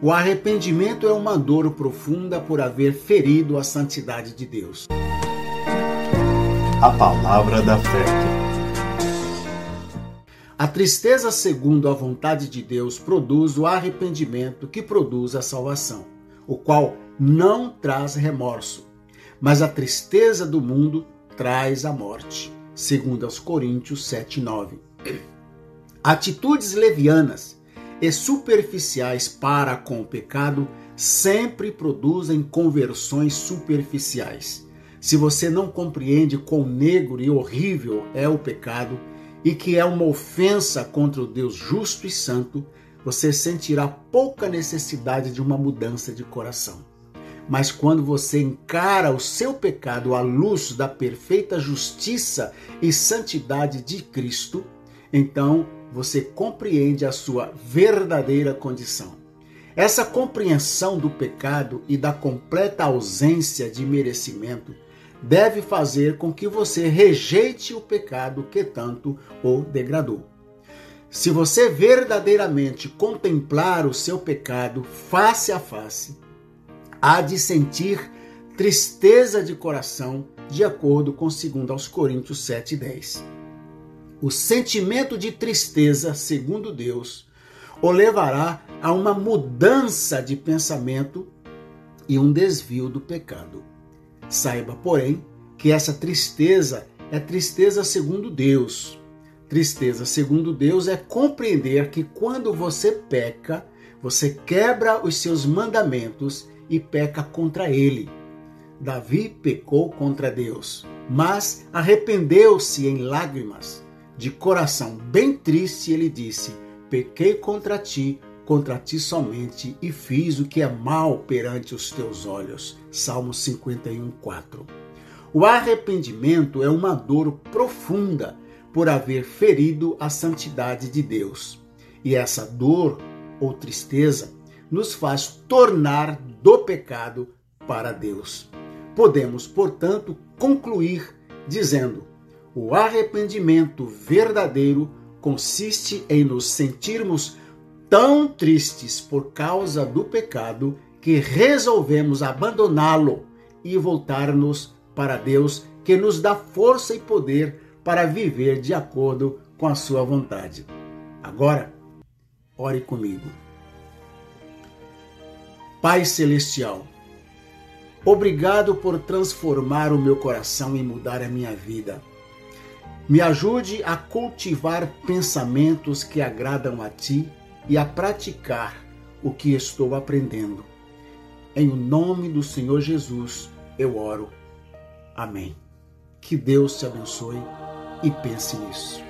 O arrependimento é uma dor profunda por haver ferido a santidade de Deus. A palavra da fé. A tristeza, segundo a vontade de Deus, produz o arrependimento que produz a salvação, o qual não traz remorso. Mas a tristeza do mundo traz a morte, segundo aos Coríntios 7:9. Atitudes levianas e superficiais para com o pecado sempre produzem conversões superficiais. Se você não compreende quão negro e horrível é o pecado e que é uma ofensa contra o Deus justo e santo, você sentirá pouca necessidade de uma mudança de coração. Mas quando você encara o seu pecado à luz da perfeita justiça e santidade de Cristo, então você compreende a sua verdadeira condição. Essa compreensão do pecado e da completa ausência de merecimento deve fazer com que você rejeite o pecado que tanto o degradou. Se você verdadeiramente contemplar o seu pecado face a face, há de sentir tristeza de coração, de acordo com 2 aos Coríntios 7:10. O sentimento de tristeza, segundo Deus, o levará a uma mudança de pensamento e um desvio do pecado. Saiba, porém, que essa tristeza é tristeza segundo Deus. Tristeza segundo Deus é compreender que quando você peca, você quebra os seus mandamentos e peca contra ele. Davi pecou contra Deus, mas arrependeu-se em lágrimas. De coração bem triste, ele disse: Pequei contra ti, contra ti somente, e fiz o que é mal perante os teus olhos. Salmo 51, 4. O arrependimento é uma dor profunda por haver ferido a santidade de Deus. E essa dor ou tristeza nos faz tornar do pecado para Deus. Podemos, portanto, concluir dizendo: o arrependimento verdadeiro consiste em nos sentirmos tão tristes por causa do pecado que resolvemos abandoná-lo e voltar-nos para Deus, que nos dá força e poder para viver de acordo com a sua vontade. Agora, ore comigo. Pai Celestial, obrigado por transformar o meu coração e mudar a minha vida. Me ajude a cultivar pensamentos que agradam a ti e a praticar o que estou aprendendo. Em o nome do Senhor Jesus eu oro. Amém. Que Deus te abençoe e pense nisso.